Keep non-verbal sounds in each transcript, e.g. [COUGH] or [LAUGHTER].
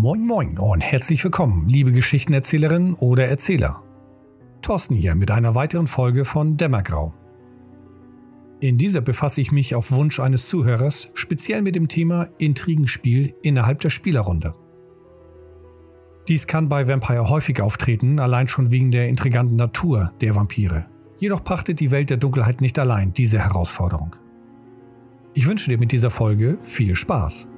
Moin Moin und herzlich willkommen, liebe Geschichtenerzählerinnen oder Erzähler. Thorsten hier mit einer weiteren Folge von Dämmergrau. In dieser befasse ich mich auf Wunsch eines Zuhörers speziell mit dem Thema Intrigenspiel innerhalb der Spielerrunde. Dies kann bei Vampire häufig auftreten, allein schon wegen der intriganten Natur der Vampire. Jedoch pachtet die Welt der Dunkelheit nicht allein diese Herausforderung. Ich wünsche dir mit dieser Folge viel Spaß.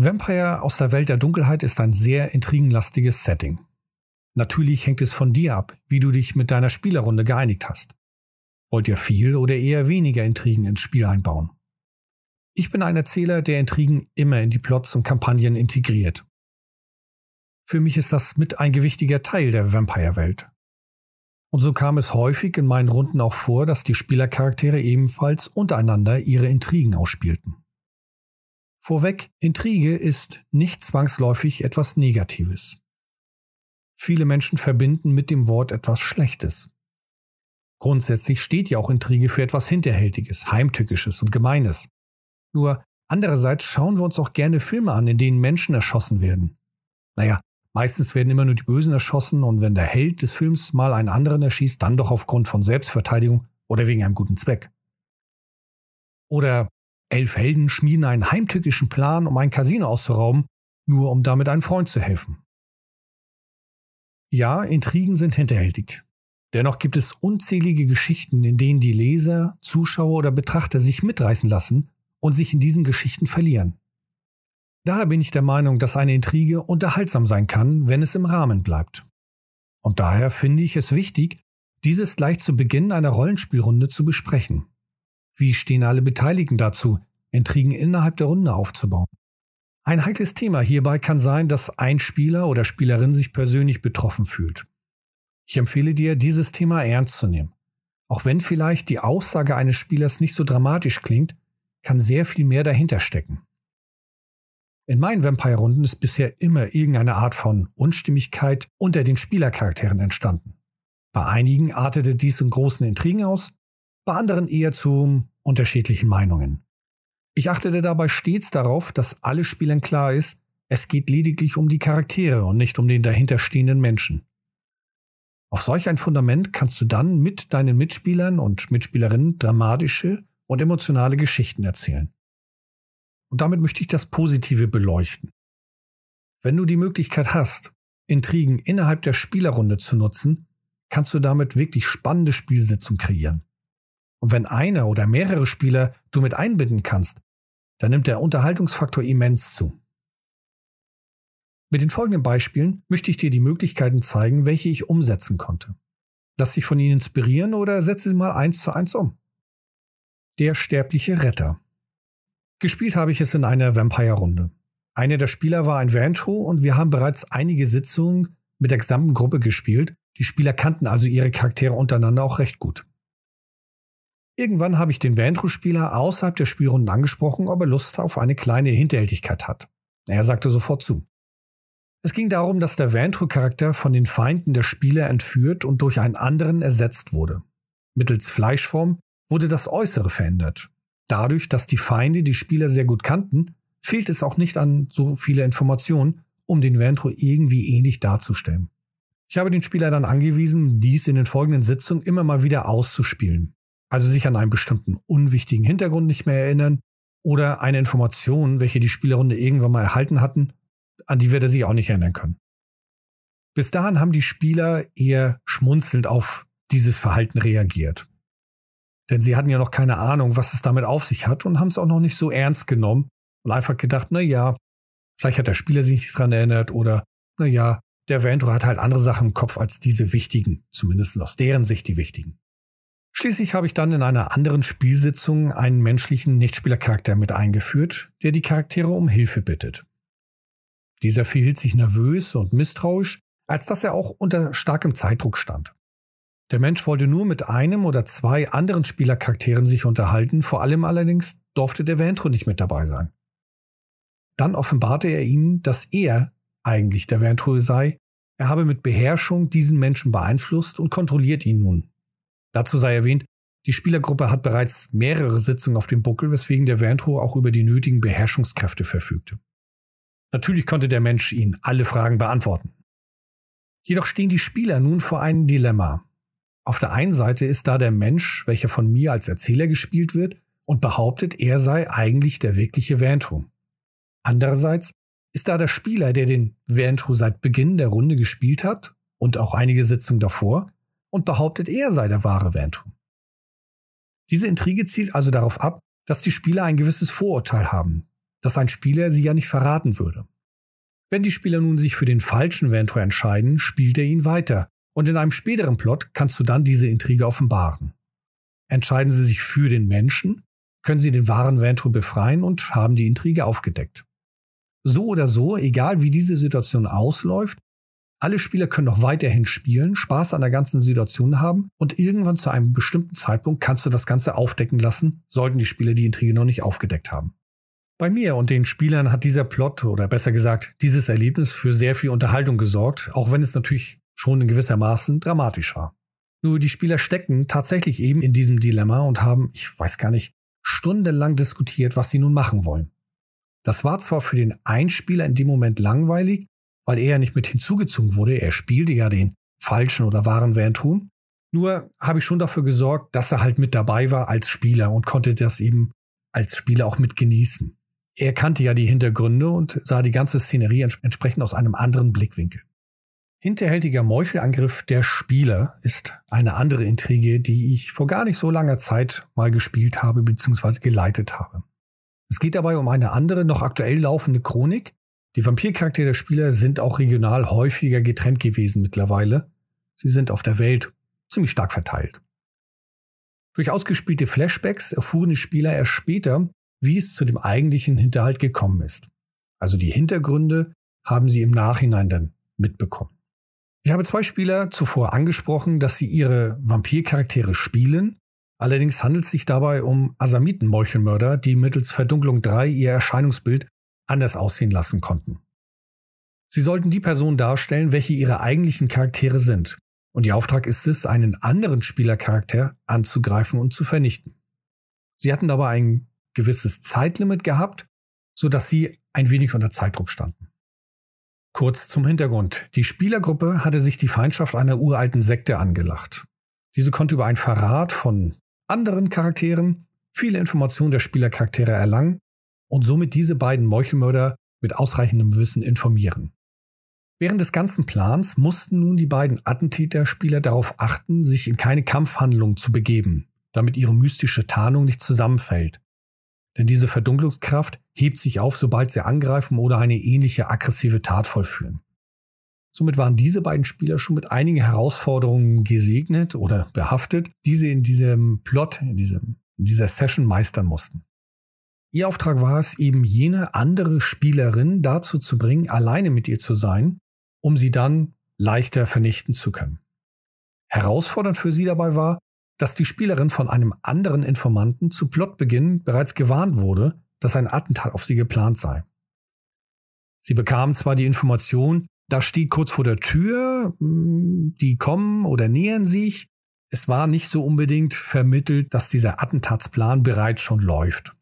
Vampire aus der Welt der Dunkelheit ist ein sehr intrigenlastiges Setting. Natürlich hängt es von dir ab, wie du dich mit deiner Spielerrunde geeinigt hast. Wollt ihr viel oder eher weniger Intrigen ins Spiel einbauen? Ich bin ein Erzähler, der Intrigen immer in die Plots und Kampagnen integriert. Für mich ist das mit ein gewichtiger Teil der Vampire-Welt. Und so kam es häufig in meinen Runden auch vor, dass die Spielercharaktere ebenfalls untereinander ihre Intrigen ausspielten. Vorweg, Intrige ist nicht zwangsläufig etwas Negatives. Viele Menschen verbinden mit dem Wort etwas Schlechtes. Grundsätzlich steht ja auch Intrige für etwas Hinterhältiges, Heimtückisches und Gemeines. Nur andererseits schauen wir uns auch gerne Filme an, in denen Menschen erschossen werden. Naja, meistens werden immer nur die Bösen erschossen und wenn der Held des Films mal einen anderen erschießt, dann doch aufgrund von Selbstverteidigung oder wegen einem guten Zweck. Oder elf Helden schmieden einen heimtückischen Plan, um ein Casino auszurauben, nur um damit einem Freund zu helfen. Ja, Intrigen sind hinterhältig. Dennoch gibt es unzählige Geschichten, in denen die Leser, Zuschauer oder Betrachter sich mitreißen lassen und sich in diesen Geschichten verlieren. Daher bin ich der Meinung, dass eine Intrige unterhaltsam sein kann, wenn es im Rahmen bleibt. Und daher finde ich es wichtig, dieses gleich zu Beginn einer Rollenspielrunde zu besprechen. Wie stehen alle Beteiligten dazu, Intrigen innerhalb der Runde aufzubauen? Ein heikles Thema hierbei kann sein, dass ein Spieler oder Spielerin sich persönlich betroffen fühlt. Ich empfehle dir, dieses Thema ernst zu nehmen. Auch wenn vielleicht die Aussage eines Spielers nicht so dramatisch klingt, kann sehr viel mehr dahinter stecken. In meinen Vampire-Runden ist bisher immer irgendeine Art von Unstimmigkeit unter den Spielercharakteren entstanden. Bei einigen artete dies in großen Intrigen aus, bei anderen eher zu unterschiedlichen Meinungen. Ich achtete dabei stets darauf, dass alle Spielern klar ist, es geht lediglich um die Charaktere und nicht um den dahinterstehenden Menschen. Auf solch ein Fundament kannst du dann mit deinen Mitspielern und Mitspielerinnen dramatische und emotionale Geschichten erzählen. Und damit möchte ich das Positive beleuchten. Wenn du die Möglichkeit hast, Intrigen innerhalb der Spielerrunde zu nutzen, kannst du damit wirklich spannende Spielsitzungen kreieren. Und wenn einer oder mehrere Spieler du mit einbinden kannst, dann nimmt der Unterhaltungsfaktor immens zu. Mit den folgenden Beispielen möchte ich dir die Möglichkeiten zeigen, welche ich umsetzen konnte. Lass dich von ihnen inspirieren oder setze sie mal eins zu eins um. Der sterbliche Retter. Gespielt habe ich es in einer Vampire-Runde. Einer der Spieler war ein Vantro und wir haben bereits einige Sitzungen mit der gesamten Gruppe gespielt. Die Spieler kannten also ihre Charaktere untereinander auch recht gut. Irgendwann habe ich den Vantro-Spieler außerhalb der Spielrunden angesprochen, ob er Lust auf eine kleine Hinterhältigkeit hat. Er sagte sofort zu. Es ging darum, dass der Vantro-Charakter von den Feinden der Spieler entführt und durch einen anderen ersetzt wurde. Mittels Fleischform wurde das Äußere verändert. Dadurch, dass die Feinde die Spieler sehr gut kannten, fehlt es auch nicht an so viele Informationen, um den Vantro irgendwie ähnlich darzustellen. Ich habe den Spieler dann angewiesen, dies in den folgenden Sitzungen immer mal wieder auszuspielen also sich an einen bestimmten unwichtigen Hintergrund nicht mehr erinnern oder eine Information, welche die Spielerrunde irgendwann mal erhalten hatten, an die wird er sich auch nicht erinnern können. Bis dahin haben die Spieler eher schmunzelnd auf dieses Verhalten reagiert. Denn sie hatten ja noch keine Ahnung, was es damit auf sich hat und haben es auch noch nicht so ernst genommen und einfach gedacht, na ja, vielleicht hat der Spieler sich nicht dran erinnert oder na ja, der Ventro hat halt andere Sachen im Kopf als diese wichtigen, zumindest aus deren Sicht die wichtigen. Schließlich habe ich dann in einer anderen Spielsitzung einen menschlichen Nichtspielercharakter mit eingeführt, der die Charaktere um Hilfe bittet. Dieser verhielt sich nervös und misstrauisch, als dass er auch unter starkem Zeitdruck stand. Der Mensch wollte nur mit einem oder zwei anderen Spielercharakteren sich unterhalten, vor allem allerdings durfte der Ventro nicht mit dabei sein. Dann offenbarte er ihnen, dass er eigentlich der Ventro sei, er habe mit Beherrschung diesen Menschen beeinflusst und kontrolliert ihn nun. Dazu sei erwähnt, Die Spielergruppe hat bereits mehrere Sitzungen auf dem Buckel, weswegen der Ventro auch über die nötigen Beherrschungskräfte verfügte. Natürlich konnte der Mensch ihnen alle Fragen beantworten. Jedoch stehen die Spieler nun vor einem Dilemma. Auf der einen Seite ist da der Mensch, welcher von mir als Erzähler gespielt wird und behauptet, er sei eigentlich der wirkliche Ventru. Andererseits ist da der Spieler, der den Ventru seit Beginn der Runde gespielt hat und auch einige Sitzungen davor und behauptet, er sei der wahre Ventru. Diese Intrige zielt also darauf ab, dass die Spieler ein gewisses Vorurteil haben, dass ein Spieler sie ja nicht verraten würde. Wenn die Spieler nun sich für den falschen Ventru entscheiden, spielt er ihn weiter und in einem späteren Plot kannst du dann diese Intrige offenbaren. Entscheiden sie sich für den Menschen, können sie den wahren Ventru befreien und haben die Intrige aufgedeckt. So oder so, egal wie diese Situation ausläuft, alle Spieler können noch weiterhin spielen, Spaß an der ganzen Situation haben und irgendwann zu einem bestimmten Zeitpunkt kannst du das Ganze aufdecken lassen, sollten die Spieler die Intrige noch nicht aufgedeckt haben. Bei mir und den Spielern hat dieser Plot oder besser gesagt dieses Erlebnis für sehr viel Unterhaltung gesorgt, auch wenn es natürlich schon in gewissermaßen dramatisch war. Nur die Spieler stecken tatsächlich eben in diesem Dilemma und haben, ich weiß gar nicht, stundenlang diskutiert, was sie nun machen wollen. Das war zwar für den Einspieler in dem Moment langweilig, weil er ja nicht mit hinzugezogen wurde, er spielte ja den falschen oder wahren Vantun, nur habe ich schon dafür gesorgt, dass er halt mit dabei war als Spieler und konnte das eben als Spieler auch mit genießen. Er kannte ja die Hintergründe und sah die ganze Szenerie entsprechend aus einem anderen Blickwinkel. Hinterhältiger Meuchelangriff der Spieler ist eine andere Intrige, die ich vor gar nicht so langer Zeit mal gespielt habe bzw. geleitet habe. Es geht dabei um eine andere, noch aktuell laufende Chronik. Die Vampircharaktere der Spieler sind auch regional häufiger getrennt gewesen mittlerweile. Sie sind auf der Welt ziemlich stark verteilt. Durch ausgespielte Flashbacks erfuhren die Spieler erst später, wie es zu dem eigentlichen Hinterhalt gekommen ist. Also die Hintergründe haben sie im Nachhinein dann mitbekommen. Ich habe zwei Spieler zuvor angesprochen, dass sie ihre Vampircharaktere spielen. Allerdings handelt es sich dabei um Asamiten-Meuchelmörder, die mittels Verdunklung 3 ihr Erscheinungsbild anders aussehen lassen konnten. Sie sollten die Person darstellen, welche ihre eigentlichen Charaktere sind. Und ihr Auftrag ist es, einen anderen Spielercharakter anzugreifen und zu vernichten. Sie hatten dabei ein gewisses Zeitlimit gehabt, so dass sie ein wenig unter Zeitdruck standen. Kurz zum Hintergrund. Die Spielergruppe hatte sich die Feindschaft einer uralten Sekte angelacht. Diese konnte über einen Verrat von anderen Charakteren viele Informationen der Spielercharaktere erlangen und somit diese beiden Meuchelmörder mit ausreichendem Wissen informieren. Während des ganzen Plans mussten nun die beiden Attentäter-Spieler darauf achten, sich in keine Kampfhandlung zu begeben, damit ihre mystische Tarnung nicht zusammenfällt denn diese Verdunklungskraft hebt sich auf, sobald sie angreifen oder eine ähnliche aggressive Tat vollführen. Somit waren diese beiden Spieler schon mit einigen Herausforderungen gesegnet oder behaftet, die sie in diesem Plot, in, diesem, in dieser Session meistern mussten. Ihr Auftrag war es, eben jene andere Spielerin dazu zu bringen, alleine mit ihr zu sein, um sie dann leichter vernichten zu können. Herausfordernd für sie dabei war, dass die Spielerin von einem anderen Informanten zu Plotbeginn bereits gewarnt wurde, dass ein Attentat auf sie geplant sei. Sie bekam zwar die Information, da steht kurz vor der Tür, hm, die kommen oder nähern sich. Es war nicht so unbedingt vermittelt, dass dieser Attentatsplan bereits schon läuft.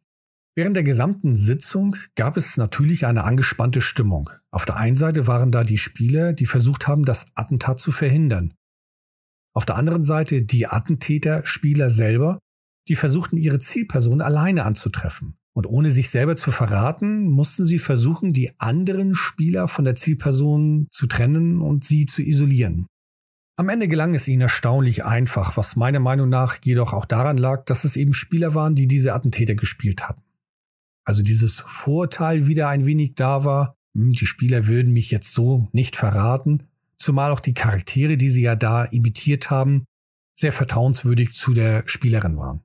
Während der gesamten Sitzung gab es natürlich eine angespannte Stimmung. Auf der einen Seite waren da die Spieler, die versucht haben, das Attentat zu verhindern. Auf der anderen Seite die Attentäter, Spieler selber, die versuchten ihre Zielperson alleine anzutreffen. Und ohne sich selber zu verraten, mussten sie versuchen, die anderen Spieler von der Zielperson zu trennen und sie zu isolieren. Am Ende gelang es ihnen erstaunlich einfach, was meiner Meinung nach jedoch auch daran lag, dass es eben Spieler waren, die diese Attentäter gespielt hatten. Also dieses Vorurteil wieder ein wenig da war, hm, die Spieler würden mich jetzt so nicht verraten, zumal auch die Charaktere, die sie ja da imitiert haben, sehr vertrauenswürdig zu der Spielerin waren.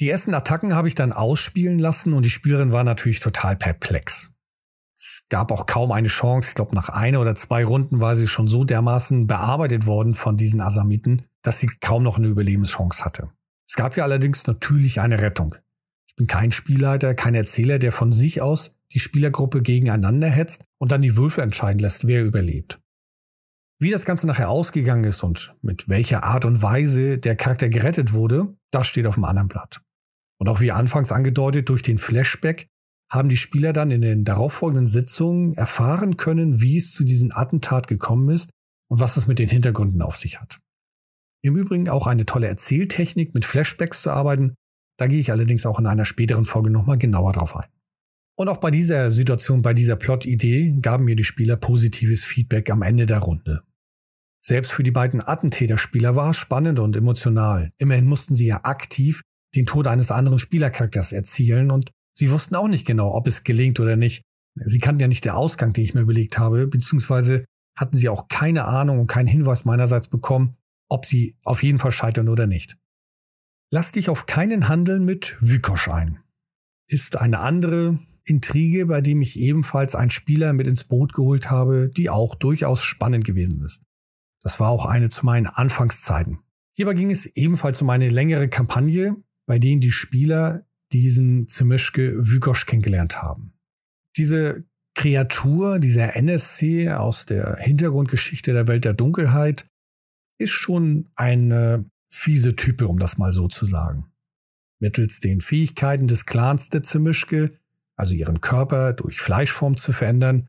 Die ersten Attacken habe ich dann ausspielen lassen und die Spielerin war natürlich total perplex. Es gab auch kaum eine Chance. Ich glaube, nach einer oder zwei Runden war sie schon so dermaßen bearbeitet worden von diesen Asamiten, dass sie kaum noch eine Überlebenschance hatte. Es gab ja allerdings natürlich eine Rettung. Ich bin kein Spielleiter, kein Erzähler, der von sich aus die Spielergruppe gegeneinander hetzt und dann die Würfe entscheiden lässt, wer überlebt. Wie das Ganze nachher ausgegangen ist und mit welcher Art und Weise der Charakter gerettet wurde, das steht auf dem anderen Blatt. Und auch wie anfangs angedeutet, durch den Flashback haben die Spieler dann in den darauffolgenden Sitzungen erfahren können, wie es zu diesem Attentat gekommen ist und was es mit den Hintergründen auf sich hat. Im Übrigen auch eine tolle Erzähltechnik, mit Flashbacks zu arbeiten. Da gehe ich allerdings auch in einer späteren Folge nochmal genauer drauf ein. Und auch bei dieser Situation, bei dieser Plot-Idee gaben mir die Spieler positives Feedback am Ende der Runde. Selbst für die beiden Attentäterspieler war es spannend und emotional. Immerhin mussten sie ja aktiv den Tod eines anderen Spielercharakters erzielen und sie wussten auch nicht genau, ob es gelingt oder nicht. Sie kannten ja nicht den Ausgang, den ich mir überlegt habe, beziehungsweise hatten sie auch keine Ahnung und keinen Hinweis meinerseits bekommen, ob sie auf jeden Fall scheitern oder nicht. Lass dich auf keinen Handel mit Wykosch ein. Ist eine andere Intrige, bei dem ich ebenfalls einen Spieler mit ins Boot geholt habe, die auch durchaus spannend gewesen ist. Das war auch eine zu meinen Anfangszeiten. Hierbei ging es ebenfalls um eine längere Kampagne, bei denen die Spieler diesen Zemischke Wykosch kennengelernt haben. Diese Kreatur, dieser NSC aus der Hintergrundgeschichte der Welt der Dunkelheit, ist schon eine fiese Type, um das mal so zu sagen. Mittels den Fähigkeiten des Clans der Zemischke, also ihren Körper durch Fleischform zu verändern,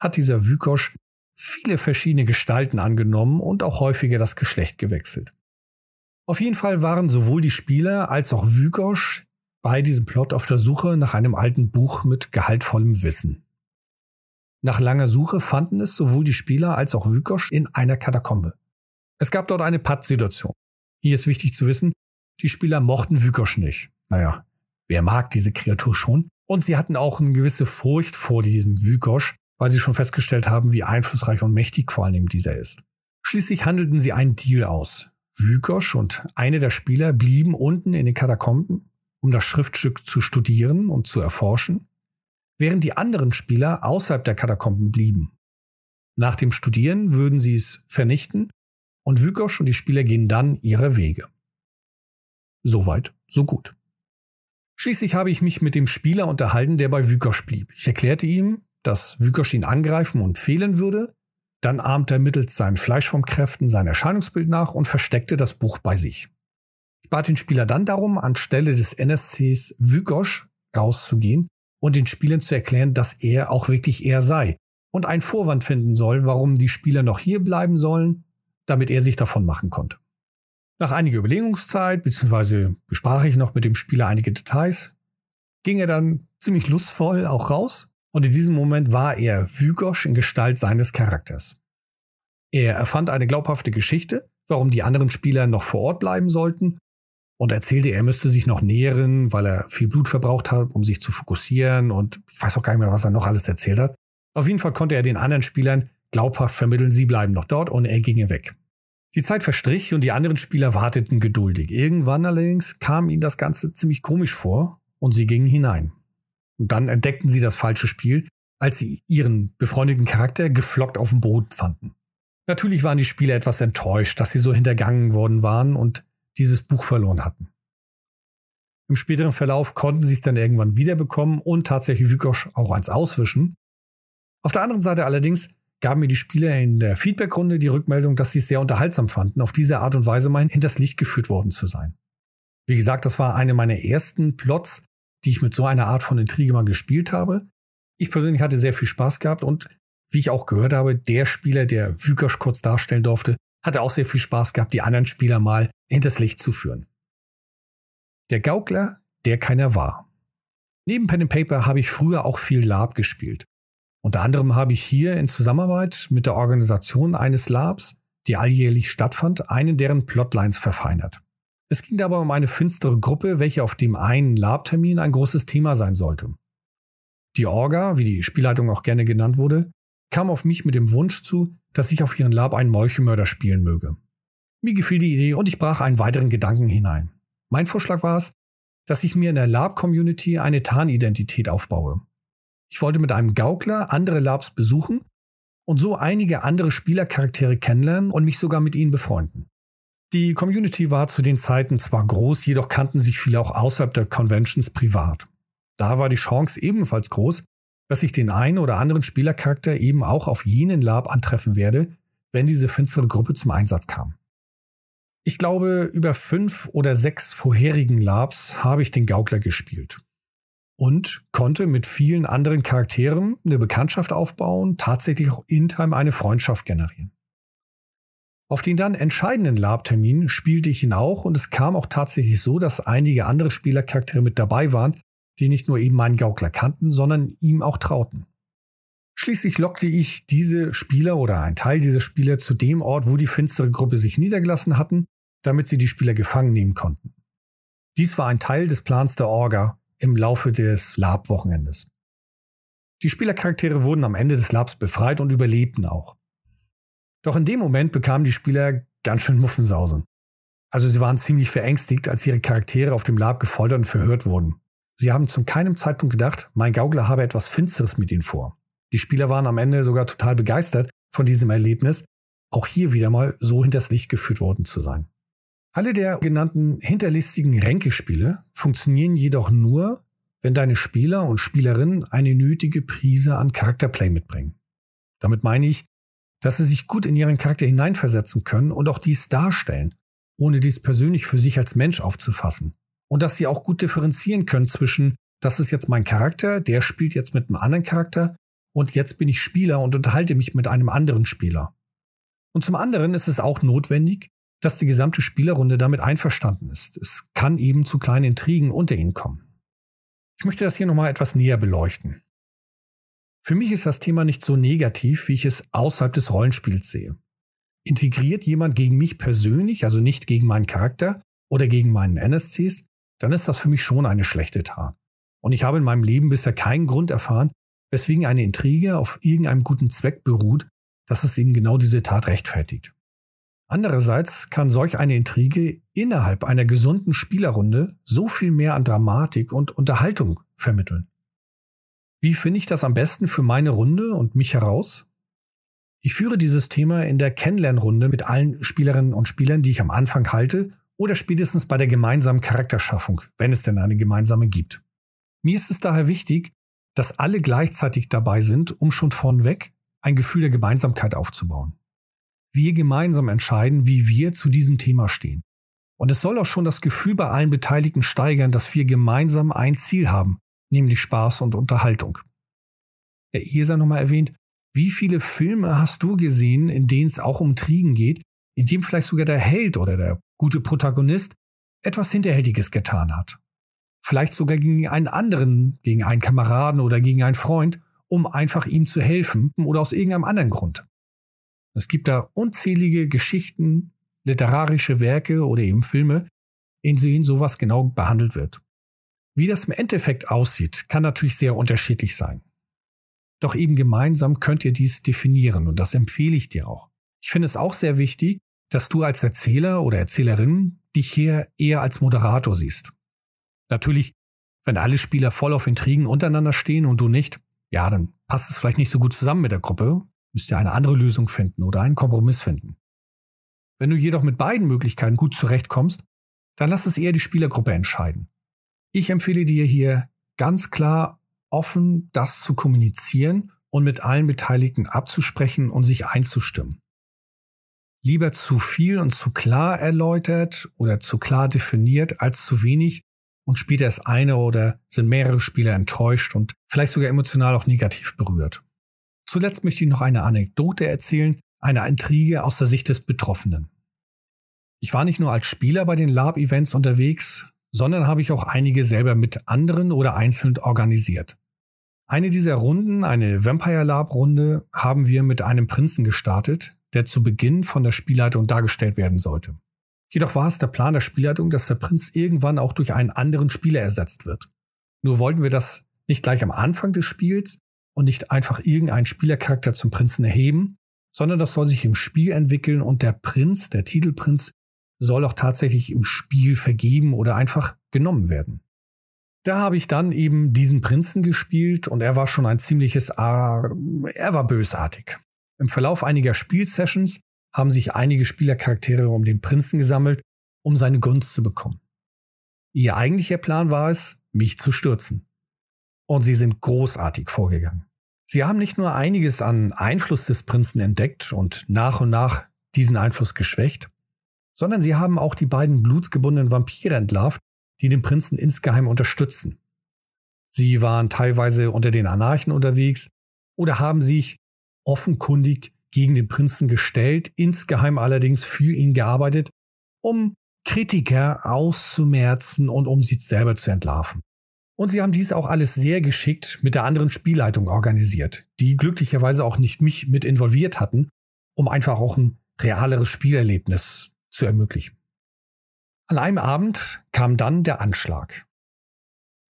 hat dieser Wykosch viele verschiedene Gestalten angenommen und auch häufiger das Geschlecht gewechselt. Auf jeden Fall waren sowohl die Spieler als auch Wygosch bei diesem Plot auf der Suche nach einem alten Buch mit gehaltvollem Wissen. Nach langer Suche fanden es sowohl die Spieler als auch Wygosch in einer Katakombe. Es gab dort eine Pattsituation. Hier ist wichtig zu wissen, die Spieler mochten Wygosch nicht. Naja, wer mag diese Kreatur schon? Und sie hatten auch eine gewisse Furcht vor diesem Wygosch, weil sie schon festgestellt haben, wie einflussreich und mächtig vor allem dieser ist. Schließlich handelten sie einen Deal aus. Wykosch und eine der Spieler blieben unten in den Katakomben, um das Schriftstück zu studieren und zu erforschen, während die anderen Spieler außerhalb der Katakomben blieben. Nach dem Studieren würden sie es vernichten und Wykosch und die Spieler gehen dann ihre Wege. Soweit, so gut. Schließlich habe ich mich mit dem Spieler unterhalten, der bei Wykosch blieb. Ich erklärte ihm, dass Wykosch ihn angreifen und fehlen würde, dann ahmte er mittels seinen Fleischformkräften sein Erscheinungsbild nach und versteckte das Buch bei sich. Ich bat den Spieler dann darum, anstelle des NSCs Vygosh rauszugehen und den Spielern zu erklären, dass er auch wirklich er sei und einen Vorwand finden soll, warum die Spieler noch hier bleiben sollen, damit er sich davon machen konnte. Nach einiger Überlegungszeit, beziehungsweise besprach ich noch mit dem Spieler einige Details, ging er dann ziemlich lustvoll auch raus und in diesem Moment war er Vygosch in Gestalt seines Charakters. Er erfand eine glaubhafte Geschichte, warum die anderen Spieler noch vor Ort bleiben sollten und erzählte, er müsste sich noch nähren, weil er viel Blut verbraucht hat, um sich zu fokussieren und ich weiß auch gar nicht mehr, was er noch alles erzählt hat. Auf jeden Fall konnte er den anderen Spielern glaubhaft vermitteln, sie bleiben noch dort und er ginge weg. Die Zeit verstrich und die anderen Spieler warteten geduldig. Irgendwann allerdings kam ihnen das Ganze ziemlich komisch vor und sie gingen hinein. Und dann entdeckten sie das falsche Spiel, als sie ihren befreundeten Charakter geflockt auf dem Boden fanden. Natürlich waren die Spieler etwas enttäuscht, dass sie so hintergangen worden waren und dieses Buch verloren hatten. Im späteren Verlauf konnten sie es dann irgendwann wiederbekommen und tatsächlich Wykosch auch eins auswischen. Auf der anderen Seite allerdings gaben mir die Spieler in der Feedbackrunde die Rückmeldung, dass sie es sehr unterhaltsam fanden, auf diese Art und Weise mal hinters Licht geführt worden zu sein. Wie gesagt, das war eine meiner ersten Plots, die ich mit so einer Art von Intrige mal gespielt habe. Ich persönlich hatte sehr viel Spaß gehabt und wie ich auch gehört habe, der Spieler, der Wykosch kurz darstellen durfte, hatte auch sehr viel Spaß gehabt, die anderen Spieler mal hinters Licht zu führen. Der Gaukler, der keiner war. Neben Pen and Paper habe ich früher auch viel Lab gespielt. Unter anderem habe ich hier in Zusammenarbeit mit der Organisation eines Labs, die alljährlich stattfand, einen deren Plotlines verfeinert. Es ging dabei um eine finstere Gruppe, welche auf dem einen Lab-Termin ein großes Thema sein sollte. Die Orga, wie die Spielleitung auch gerne genannt wurde, kam auf mich mit dem Wunsch zu, dass ich auf ihren Lab einen Meuchelmörder spielen möge. Mir gefiel die Idee und ich brach einen weiteren Gedanken hinein. Mein Vorschlag war es, dass ich mir in der Lab-Community eine Tarnidentität aufbaue. Ich wollte mit einem Gaukler andere Labs besuchen und so einige andere Spielercharaktere kennenlernen und mich sogar mit ihnen befreunden. Die Community war zu den Zeiten zwar groß, jedoch kannten sich viele auch außerhalb der Conventions privat. Da war die Chance ebenfalls groß, dass ich den einen oder anderen Spielercharakter eben auch auf jenen Lab antreffen werde, wenn diese finstere Gruppe zum Einsatz kam. Ich glaube, über fünf oder sechs vorherigen Labs habe ich den Gaukler gespielt und konnte mit vielen anderen Charakteren eine Bekanntschaft aufbauen, tatsächlich auch in Time eine Freundschaft generieren. Auf den dann entscheidenden Lab-Termin spielte ich ihn auch und es kam auch tatsächlich so, dass einige andere Spielercharaktere mit dabei waren, die nicht nur eben meinen Gaukler kannten, sondern ihm auch trauten. Schließlich lockte ich diese Spieler oder einen Teil dieser Spieler zu dem Ort, wo die finstere Gruppe sich niedergelassen hatten, damit sie die Spieler gefangen nehmen konnten. Dies war ein Teil des Plans der Orga im Laufe des Lab-Wochenendes. Die Spielercharaktere wurden am Ende des Labs befreit und überlebten auch. Doch in dem Moment bekamen die Spieler ganz schön Muffensausen. Also sie waren ziemlich verängstigt, als ihre Charaktere auf dem Lab gefoltert und verhört wurden. Sie haben zu keinem Zeitpunkt gedacht, mein Gaukler habe etwas Finsteres mit ihnen vor. Die Spieler waren am Ende sogar total begeistert von diesem Erlebnis, auch hier wieder mal so hinters Licht geführt worden zu sein. Alle der genannten hinterlistigen Ränkespiele funktionieren jedoch nur, wenn deine Spieler und Spielerinnen eine nötige Prise an Charakterplay mitbringen. Damit meine ich, dass sie sich gut in ihren Charakter hineinversetzen können und auch dies darstellen, ohne dies persönlich für sich als Mensch aufzufassen. Und dass sie auch gut differenzieren können zwischen, das ist jetzt mein Charakter, der spielt jetzt mit einem anderen Charakter und jetzt bin ich Spieler und unterhalte mich mit einem anderen Spieler. Und zum anderen ist es auch notwendig, dass die gesamte Spielerrunde damit einverstanden ist. Es kann eben zu kleinen Intrigen unter ihnen kommen. Ich möchte das hier nochmal etwas näher beleuchten. Für mich ist das Thema nicht so negativ, wie ich es außerhalb des Rollenspiels sehe. Integriert jemand gegen mich persönlich, also nicht gegen meinen Charakter oder gegen meinen NSCs, dann ist das für mich schon eine schlechte Tat. Und ich habe in meinem Leben bisher keinen Grund erfahren, weswegen eine Intrige auf irgendeinem guten Zweck beruht, dass es eben genau diese Tat rechtfertigt. Andererseits kann solch eine Intrige innerhalb einer gesunden Spielerrunde so viel mehr an Dramatik und Unterhaltung vermitteln. Wie finde ich das am besten für meine Runde und mich heraus? Ich führe dieses Thema in der Kennenlernrunde mit allen Spielerinnen und Spielern, die ich am Anfang halte, oder spätestens bei der gemeinsamen Charakterschaffung, wenn es denn eine gemeinsame gibt. Mir ist es daher wichtig, dass alle gleichzeitig dabei sind, um schon vornweg ein Gefühl der Gemeinsamkeit aufzubauen. Wir gemeinsam entscheiden, wie wir zu diesem Thema stehen. Und es soll auch schon das Gefühl bei allen Beteiligten steigern, dass wir gemeinsam ein Ziel haben, nämlich Spaß und Unterhaltung. Ja, hier sei nochmal erwähnt, wie viele Filme hast du gesehen, in denen es auch um Trigen geht, in dem vielleicht sogar der Held oder der gute Protagonist etwas Hinterhältiges getan hat? vielleicht sogar gegen einen anderen, gegen einen Kameraden oder gegen einen Freund, um einfach ihm zu helfen oder aus irgendeinem anderen Grund. Es gibt da unzählige Geschichten, literarische Werke oder eben Filme, in denen sowas genau behandelt wird. Wie das im Endeffekt aussieht, kann natürlich sehr unterschiedlich sein. Doch eben gemeinsam könnt ihr dies definieren und das empfehle ich dir auch. Ich finde es auch sehr wichtig, dass du als Erzähler oder Erzählerin dich hier eher als Moderator siehst. Natürlich, wenn alle Spieler voll auf Intrigen untereinander stehen und du nicht, ja, dann passt es vielleicht nicht so gut zusammen mit der Gruppe, müsst ihr eine andere Lösung finden oder einen Kompromiss finden. Wenn du jedoch mit beiden Möglichkeiten gut zurechtkommst, dann lass es eher die Spielergruppe entscheiden. Ich empfehle dir hier ganz klar offen das zu kommunizieren und mit allen Beteiligten abzusprechen und sich einzustimmen. Lieber zu viel und zu klar erläutert oder zu klar definiert als zu wenig und später ist eine oder sind mehrere Spieler enttäuscht und vielleicht sogar emotional auch negativ berührt. Zuletzt möchte ich noch eine Anekdote erzählen, eine Intrige aus der Sicht des Betroffenen. Ich war nicht nur als Spieler bei den Lab-Events unterwegs, sondern habe ich auch einige selber mit anderen oder einzeln organisiert. Eine dieser Runden, eine Vampire Lab Runde, haben wir mit einem Prinzen gestartet, der zu Beginn von der Spielleitung dargestellt werden sollte. Jedoch war es der Plan der Spielleitung, dass der Prinz irgendwann auch durch einen anderen Spieler ersetzt wird. Nur wollten wir das nicht gleich am Anfang des Spiels und nicht einfach irgendeinen Spielercharakter zum Prinzen erheben, sondern das soll sich im Spiel entwickeln und der Prinz, der Titelprinz, soll auch tatsächlich im Spiel vergeben oder einfach genommen werden. Da habe ich dann eben diesen Prinzen gespielt und er war schon ein ziemliches, er war bösartig. Im Verlauf einiger Spielsessions haben sich einige Spielercharaktere um den Prinzen gesammelt, um seine Gunst zu bekommen. Ihr eigentlicher Plan war es, mich zu stürzen. Und sie sind großartig vorgegangen. Sie haben nicht nur einiges an Einfluss des Prinzen entdeckt und nach und nach diesen Einfluss geschwächt, sondern sie haben auch die beiden blutsgebundenen Vampire entlarvt, die den Prinzen insgeheim unterstützen. Sie waren teilweise unter den Anarchen unterwegs oder haben sich offenkundig gegen den Prinzen gestellt, insgeheim allerdings für ihn gearbeitet, um Kritiker auszumerzen und um sie selber zu entlarven. Und sie haben dies auch alles sehr geschickt mit der anderen Spielleitung organisiert, die glücklicherweise auch nicht mich mit involviert hatten, um einfach auch ein realeres Spielerlebnis zu ermöglichen. An einem Abend kam dann der Anschlag.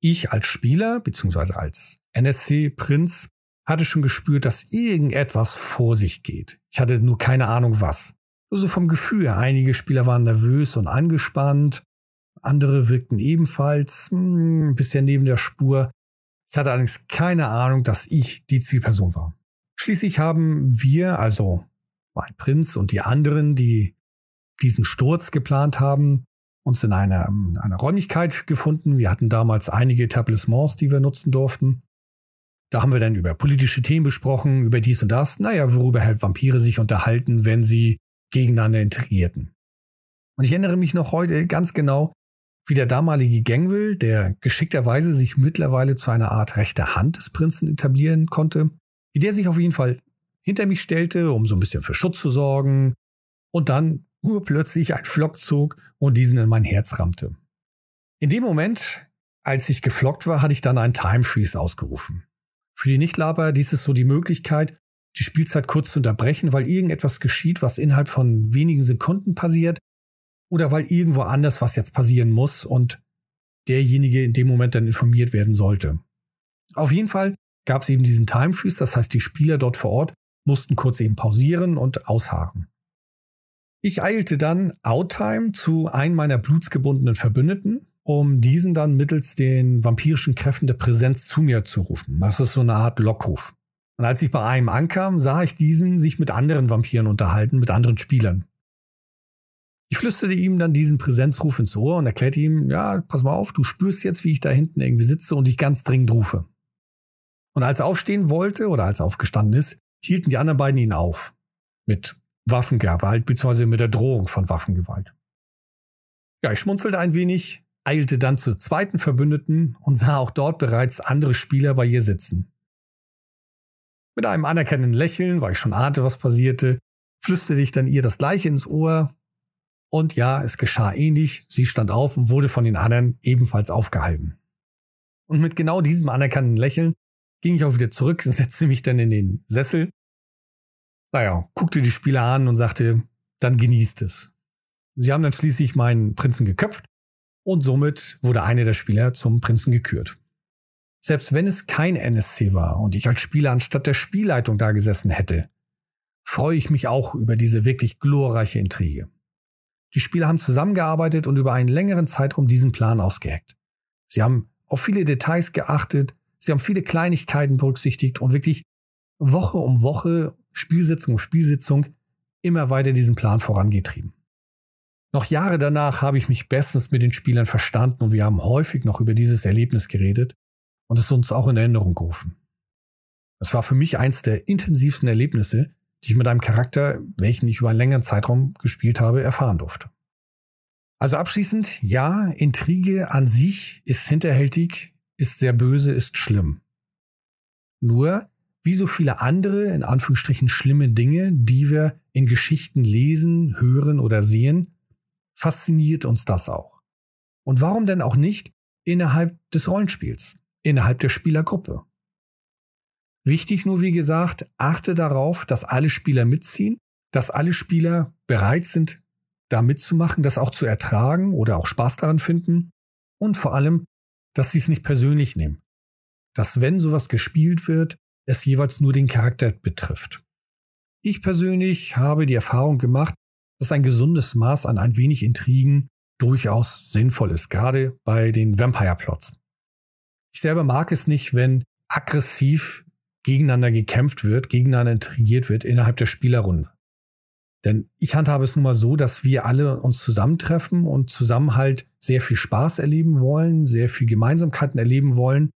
Ich als Spieler bzw. als NSC-Prinz hatte schon gespürt, dass irgendetwas vor sich geht. Ich hatte nur keine Ahnung was. Nur so vom Gefühl. Einige Spieler waren nervös und angespannt. Andere wirkten ebenfalls hm, ein bisschen neben der Spur. Ich hatte allerdings keine Ahnung, dass ich die Zielperson war. Schließlich haben wir, also mein Prinz und die anderen, die diesen Sturz geplant haben, uns in einer, einer Räumlichkeit gefunden. Wir hatten damals einige Etablissements, die wir nutzen durften. Da haben wir dann über politische Themen besprochen, über dies und das. Naja, worüber halt Vampire sich unterhalten, wenn sie gegeneinander intrigierten. Und ich erinnere mich noch heute ganz genau, wie der damalige Gangwill, der geschickterweise sich mittlerweile zu einer Art rechter Hand des Prinzen etablieren konnte, wie der sich auf jeden Fall hinter mich stellte, um so ein bisschen für Schutz zu sorgen, und dann urplötzlich ein Flock zog und diesen in mein Herz rammte. In dem Moment, als ich geflockt war, hatte ich dann einen Time Freeze ausgerufen. Für die Nichtlaber dies ist so die Möglichkeit, die Spielzeit kurz zu unterbrechen, weil irgendetwas geschieht, was innerhalb von wenigen Sekunden passiert oder weil irgendwo anders was jetzt passieren muss und derjenige in dem Moment dann informiert werden sollte. Auf jeden Fall gab es eben diesen Time Freeze, das heißt, die Spieler dort vor Ort mussten kurz eben pausieren und ausharren. Ich eilte dann Outtime zu einem meiner blutsgebundenen Verbündeten, um diesen dann mittels den vampirischen Kräften der Präsenz zu mir zu rufen. Das ist so eine Art Lockruf. Und als ich bei einem ankam, sah ich diesen sich mit anderen Vampiren unterhalten, mit anderen Spielern. Ich flüsterte ihm dann diesen Präsenzruf ins Ohr und erklärte ihm, ja, pass mal auf, du spürst jetzt, wie ich da hinten irgendwie sitze und dich ganz dringend rufe. Und als er aufstehen wollte oder als er aufgestanden ist, hielten die anderen beiden ihn auf. Mit Waffengewalt, beziehungsweise mit der Drohung von Waffengewalt. Ja, ich schmunzelte ein wenig, eilte dann zur zweiten Verbündeten und sah auch dort bereits andere Spieler bei ihr sitzen. Mit einem anerkennenden Lächeln, weil ich schon ahnte, was passierte, flüsterte ich dann ihr das gleiche ins Ohr und ja, es geschah ähnlich. Sie stand auf und wurde von den anderen ebenfalls aufgehalten. Und mit genau diesem anerkannten Lächeln ging ich auch wieder zurück [LAUGHS] setzte mich dann in den Sessel. Naja, guckte die Spieler an und sagte, dann genießt es. Sie haben dann schließlich meinen Prinzen geköpft und somit wurde einer der Spieler zum Prinzen gekürt. Selbst wenn es kein NSC war und ich als Spieler anstatt der Spielleitung da gesessen hätte, freue ich mich auch über diese wirklich glorreiche Intrige. Die Spieler haben zusammengearbeitet und über einen längeren Zeitraum diesen Plan ausgeheckt. Sie haben auf viele Details geachtet, sie haben viele Kleinigkeiten berücksichtigt und wirklich Woche um Woche, Spielsitzung um Spielsitzung immer weiter diesen Plan vorangetrieben. Noch Jahre danach habe ich mich bestens mit den Spielern verstanden und wir haben häufig noch über dieses Erlebnis geredet und es uns auch in Erinnerung gerufen. Es war für mich eins der intensivsten Erlebnisse, die ich mit einem Charakter, welchen ich über einen längeren Zeitraum gespielt habe, erfahren durfte. Also abschließend, ja, Intrige an sich ist hinterhältig, ist sehr böse, ist schlimm. Nur, wie so viele andere, in Anführungsstrichen schlimme Dinge, die wir in Geschichten lesen, hören oder sehen, fasziniert uns das auch. Und warum denn auch nicht innerhalb des Rollenspiels, innerhalb der Spielergruppe? Wichtig nur, wie gesagt, achte darauf, dass alle Spieler mitziehen, dass alle Spieler bereit sind, da mitzumachen, das auch zu ertragen oder auch Spaß daran finden und vor allem, dass sie es nicht persönlich nehmen. Dass wenn sowas gespielt wird, es jeweils nur den Charakter betrifft. Ich persönlich habe die Erfahrung gemacht, dass ein gesundes Maß an ein wenig Intrigen durchaus sinnvoll ist, gerade bei den Vampire-Plots. Ich selber mag es nicht, wenn aggressiv gegeneinander gekämpft wird, gegeneinander intrigiert wird innerhalb der Spielerrunde. Denn ich handhabe es nun mal so, dass wir alle uns zusammentreffen und zusammen halt sehr viel Spaß erleben wollen, sehr viel Gemeinsamkeiten erleben wollen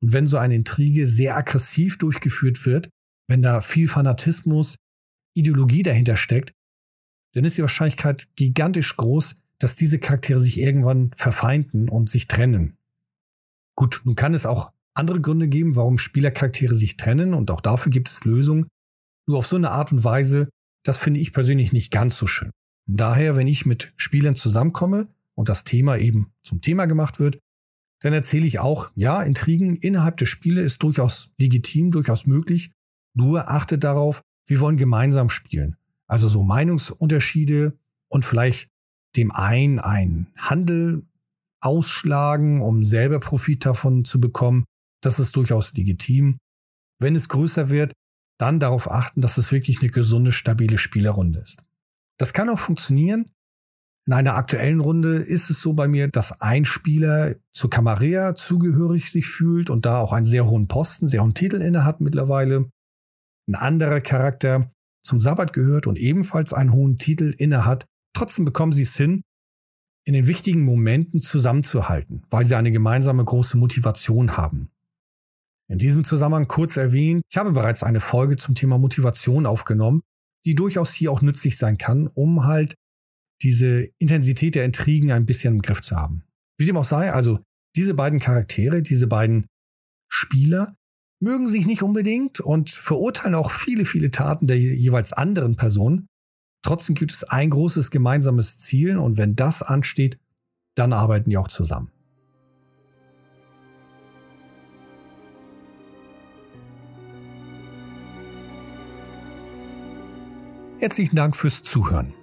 Und wenn so eine Intrige sehr aggressiv durchgeführt wird, wenn da viel Fanatismus, Ideologie dahinter steckt, dann ist die Wahrscheinlichkeit gigantisch groß, dass diese Charaktere sich irgendwann verfeinden und sich trennen. Gut, nun kann es auch andere Gründe geben, warum Spielercharaktere sich trennen und auch dafür gibt es Lösungen. Nur auf so eine Art und Weise, das finde ich persönlich nicht ganz so schön. daher, wenn ich mit Spielern zusammenkomme und das Thema eben zum Thema gemacht wird, dann erzähle ich auch, ja, Intrigen innerhalb der Spiele ist durchaus legitim, durchaus möglich. Nur achtet darauf, wir wollen gemeinsam spielen. Also so Meinungsunterschiede und vielleicht dem einen einen Handel ausschlagen, um selber Profit davon zu bekommen. Das ist durchaus legitim. Wenn es größer wird, dann darauf achten, dass es wirklich eine gesunde, stabile Spielerrunde ist. Das kann auch funktionieren. In einer aktuellen Runde ist es so bei mir, dass ein Spieler zur Camarilla zugehörig sich fühlt und da auch einen sehr hohen Posten, sehr hohen Titel inne hat mittlerweile. Ein anderer Charakter zum Sabbat gehört und ebenfalls einen hohen Titel inne hat. Trotzdem bekommen sie es hin, in den wichtigen Momenten zusammenzuhalten, weil sie eine gemeinsame große Motivation haben. In diesem Zusammenhang kurz erwähnt, ich habe bereits eine Folge zum Thema Motivation aufgenommen, die durchaus hier auch nützlich sein kann, um halt diese Intensität der Intrigen ein bisschen im Griff zu haben. Wie dem auch sei, also diese beiden Charaktere, diese beiden Spieler mögen sich nicht unbedingt und verurteilen auch viele, viele Taten der jeweils anderen Person. Trotzdem gibt es ein großes gemeinsames Ziel und wenn das ansteht, dann arbeiten die auch zusammen. Herzlichen Dank fürs Zuhören.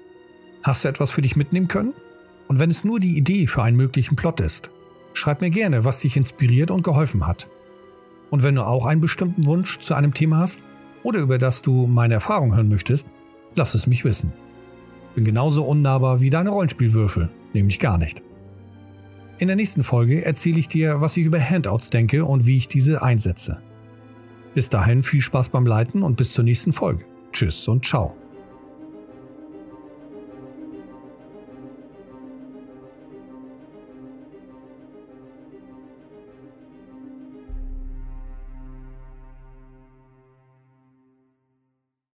Hast du etwas für dich mitnehmen können? Und wenn es nur die Idee für einen möglichen Plot ist, schreib mir gerne, was dich inspiriert und geholfen hat. Und wenn du auch einen bestimmten Wunsch zu einem Thema hast oder über das du meine Erfahrung hören möchtest, lass es mich wissen. Bin genauso unnahbar wie deine Rollenspielwürfel, nämlich gar nicht. In der nächsten Folge erzähle ich dir, was ich über Handouts denke und wie ich diese einsetze. Bis dahin viel Spaß beim Leiten und bis zur nächsten Folge. Tschüss und ciao.